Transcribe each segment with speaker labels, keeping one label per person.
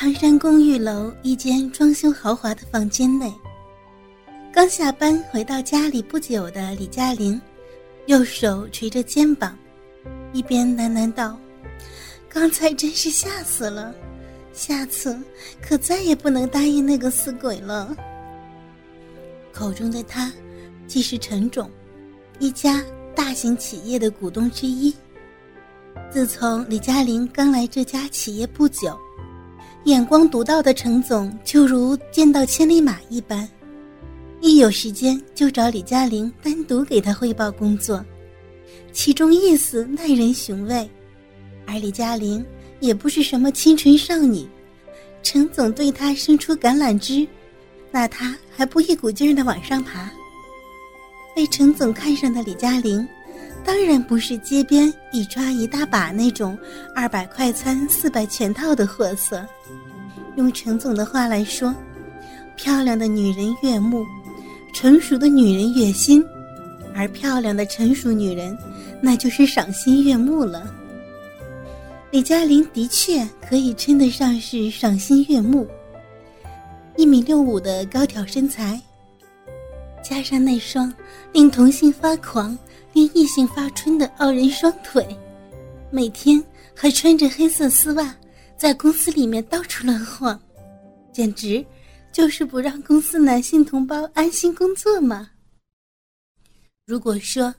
Speaker 1: 唐山公寓楼一间装修豪华的房间内，刚下班回到家里不久的李嘉玲，右手垂着肩膀，一边喃喃道：“刚才真是吓死了，下次可再也不能答应那个死鬼了。”口中的他，既是陈总，一家大型企业的股东之一。自从李嘉玲刚来这家企业不久。眼光独到的程总就如见到千里马一般，一有时间就找李嘉玲单独给他汇报工作，其中意思耐人寻味。而李嘉玲也不是什么清纯少女，程总对她伸出橄榄枝，那她还不一股劲儿的往上爬。被程总看上的李嘉玲，当然不是街边一抓一大把那种二百快餐四百全套的货色。用陈总的话来说，漂亮的女人悦目，成熟的女人悦心，而漂亮的成熟女人，那就是赏心悦目了。李嘉玲的确可以称得上是赏心悦目，一米六五的高挑身材，加上那双令同性发狂、令异性发春的傲人双腿，每天还穿着黑色丝袜。在公司里面到处乱晃，简直就是不让公司男性同胞安心工作嘛。如果说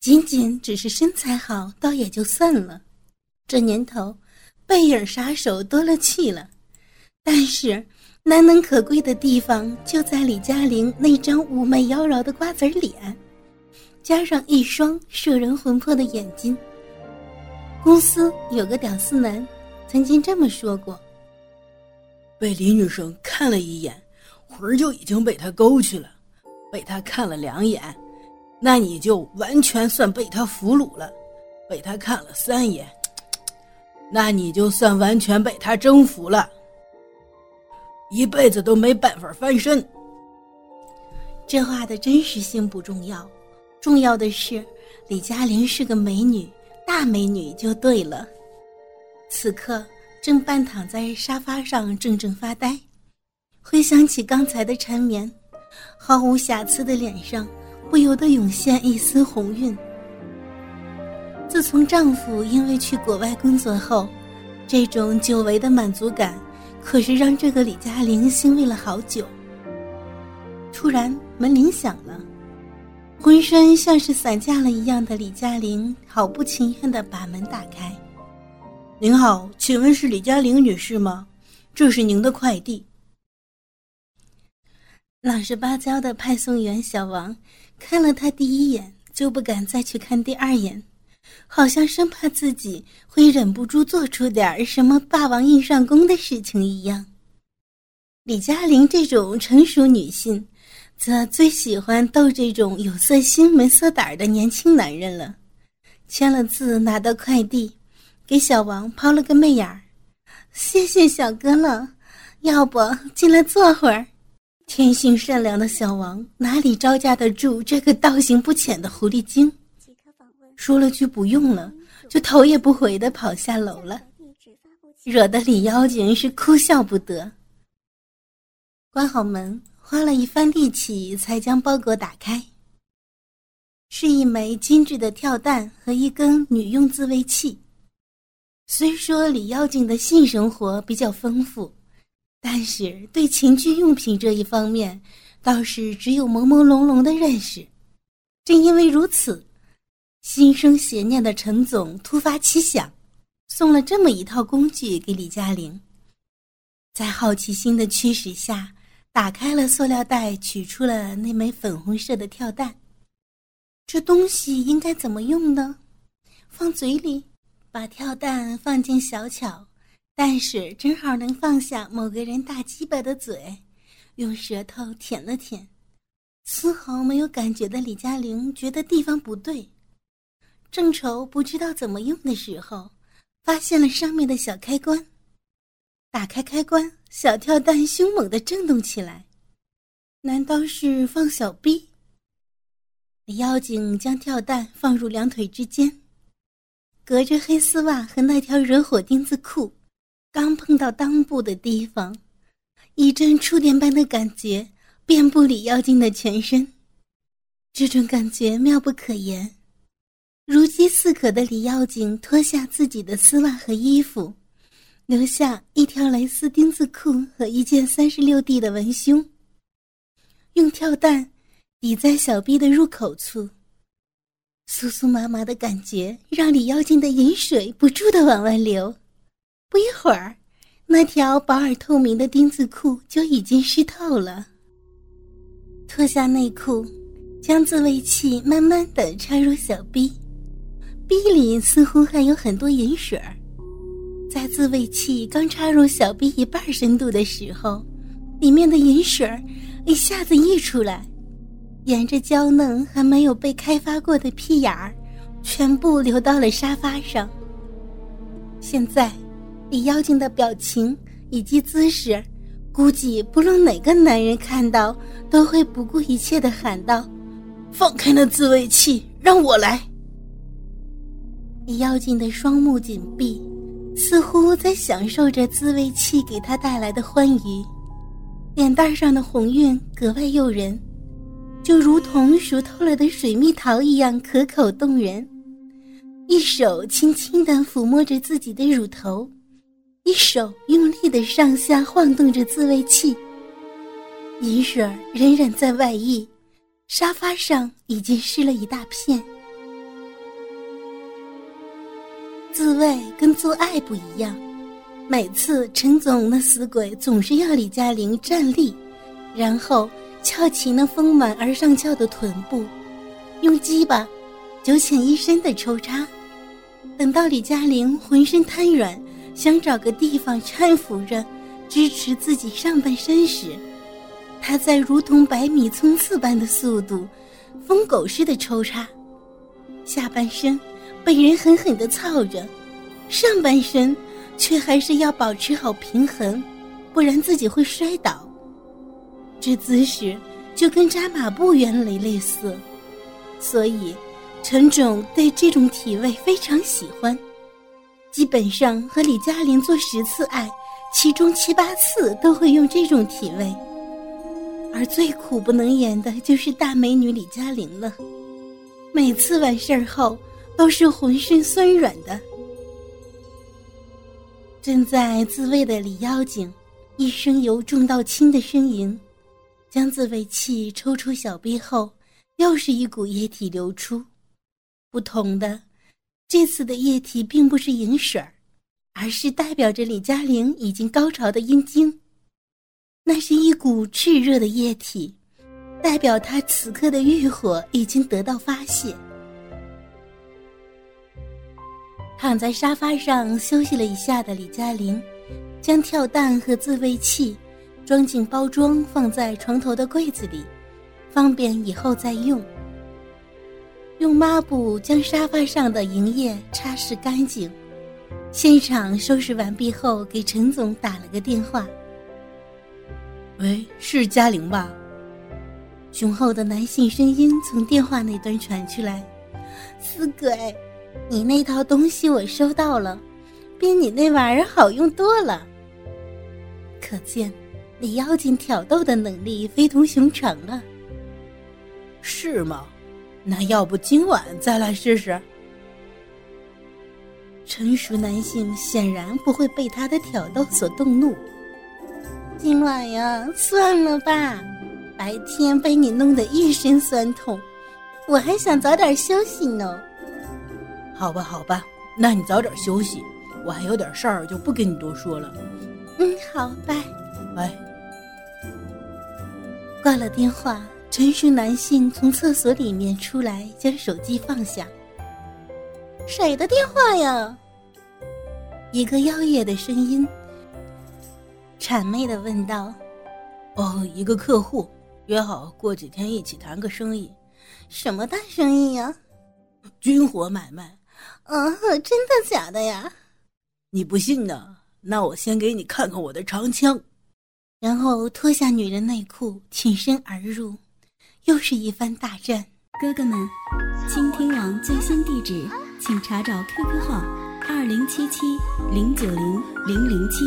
Speaker 1: 仅仅只是身材好，倒也就算了，这年头背影杀手多了去了。但是难能可贵的地方就在李嘉玲那张妩媚妖娆的瓜子脸，加上一双摄人魂魄的眼睛。公司有个屌丝男。曾经这么说过：“
Speaker 2: 被李女生看了一眼，魂儿就已经被她勾去了；被她看了两眼，那你就完全算被她俘虏了；被她看了三眼，那你就算完全被她征服了。一辈子都没办法翻身。”
Speaker 1: 这话的真实性不重要，重要的是李嘉玲是个美女，大美女就对了。此刻正半躺在沙发上怔怔发呆，回想起刚才的缠绵，毫无瑕疵的脸上不由得涌现一丝红晕。自从丈夫因为去国外工作后，这种久违的满足感可是让这个李嘉玲欣慰了好久。突然门铃响了，浑身像是散架了一样的李嘉玲毫不情愿地把门打开。
Speaker 2: 您好，请问是李嘉玲女士吗？这是您的快递。
Speaker 1: 老实巴交的派送员小王看了他第一眼，就不敢再去看第二眼，好像生怕自己会忍不住做出点什么霸王硬上弓的事情一样。李嘉玲这种成熟女性，则最喜欢逗这种有色心没色胆的年轻男人了。签了字，拿到快递。给小王抛了个媚眼儿，谢谢小哥了，要不进来坐会儿？天性善良的小王哪里招架得住这个道行不浅的狐狸精？说了句不用了，就头也不回的跑下楼了，惹得李妖精是哭笑不得。关好门，花了一番力气才将包裹打开，是一枚精致的跳蛋和一根女用自慰器。虽说李妖精的性生活比较丰富，但是对情趣用品这一方面，倒是只有朦朦胧胧的认识。正因为如此，心生邪念的陈总突发奇想，送了这么一套工具给李嘉玲。在好奇心的驱使下，打开了塑料袋，取出了那枚粉红色的跳蛋。这东西应该怎么用呢？放嘴里。把跳蛋放进小巧，但是正好能放下某个人大鸡巴的嘴，用舌头舔了舔，丝毫没有感觉的李嘉玲觉得地方不对，正愁不知道怎么用的时候，发现了上面的小开关。打开开关，小跳蛋凶猛的震动起来。难道是放小逼？李妖精将跳蛋放入两腿之间，隔着黑丝袜和那条惹火丁字裤，刚碰到裆部的地方，一阵触电般的感觉遍布李妖精的全身。这种感觉妙不可言，如饥似渴的李妖精脱下自己的丝袜和衣服。留下一条蕾丝丁字裤和一件三十六 D 的文胸，用跳蛋抵在小臂的入口处，酥酥麻麻的感觉让李妖精的饮水不住的往外流。不一会儿，那条薄而透明的丁字裤就已经湿透了。脱下内裤，将自慰器慢慢的插入小臂，臂里似乎还有很多饮水。在自慰器刚插入小臂一半深度的时候，里面的饮水一下子溢出来，沿着娇嫩还没有被开发过的屁眼儿，全部流到了沙发上。现在，李妖精的表情以及姿势，估计不论哪个男人看到，都会不顾一切的喊道：“放开那自慰器，让我来！”李妖精的双目紧闭。似乎在享受着自慰器给他带来的欢愉，脸蛋上的红晕格外诱人，就如同熟透了的水蜜桃一样可口动人。一手轻轻地抚摸着自己的乳头，一手用力地上下晃动着自慰器。银水仍然在外溢，沙发上已经湿了一大片。自慰跟做爱不一样，每次陈总那死鬼总是要李嘉玲站立，然后翘起那丰满而上翘的臀部，用鸡巴九浅一深的抽插。等到李嘉玲浑身瘫软，想找个地方搀扶着支持自己上半身时，他在如同百米冲刺般的速度，疯狗似的抽插，下半身。被人狠狠的操着，上半身却还是要保持好平衡，不然自己会摔倒。这姿势就跟扎马步原理类似，所以陈总对这种体位非常喜欢。基本上和李嘉玲做十次爱，其中七八次都会用这种体位。而最苦不能言的就是大美女李嘉玲了，每次完事儿后。都是浑身酸软的。正在自慰的李妖精，一声由重到轻的呻吟，将自慰器抽出小臂后，又是一股液体流出。不同的，这次的液体并不是饮水儿，而是代表着李嘉玲已经高潮的阴茎。那是一股炽热的液体，代表她此刻的欲火已经得到发泄。躺在沙发上休息了一下的李嘉玲，将跳蛋和自慰器装进包装，放在床头的柜子里，方便以后再用。用抹布将沙发上的营液擦拭干净。现场收拾完毕后，给陈总打了个电话：“
Speaker 2: 喂，是嘉玲吧？”
Speaker 1: 雄厚的男性声音从电话那端传出来：“死鬼。”你那套东西我收到了，比你那玩意儿好用多了。可见，李妖精挑逗的能力非同寻常啊。
Speaker 2: 是吗？那要不今晚再来试试？
Speaker 1: 成熟男性显然不会被他的挑逗所动怒。今晚呀，算了吧，白天被你弄得一身酸痛，我还想早点休息呢。
Speaker 2: 好吧，好吧，那你早点休息，我还有点事儿，就不跟你多说了。
Speaker 1: 嗯，好，拜
Speaker 2: 拜。
Speaker 1: 挂了电话，成熟男性从厕所里面出来，将手机放下。谁的电话呀？一个妖冶的声音，谄媚的问道：“
Speaker 2: 哦，一个客户约好过几天一起谈个生意。
Speaker 1: 什么大生意呀？
Speaker 2: 军火买卖。
Speaker 1: 啊，真的假的呀？
Speaker 2: 你不信呢？那我先给你看看我的长枪。
Speaker 1: 然后脱下女人内裤，挺身而入，又是一番大战。
Speaker 3: 哥哥们，倾听网最新地址，请查找 QQ 号二零七七零九零零零七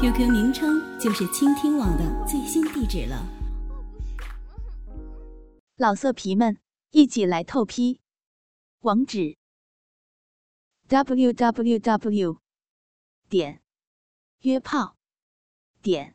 Speaker 3: ，QQ 名称就是倾听网的最新地址了。
Speaker 4: 老色皮们，一起来透批，网址：w w w 点约炮点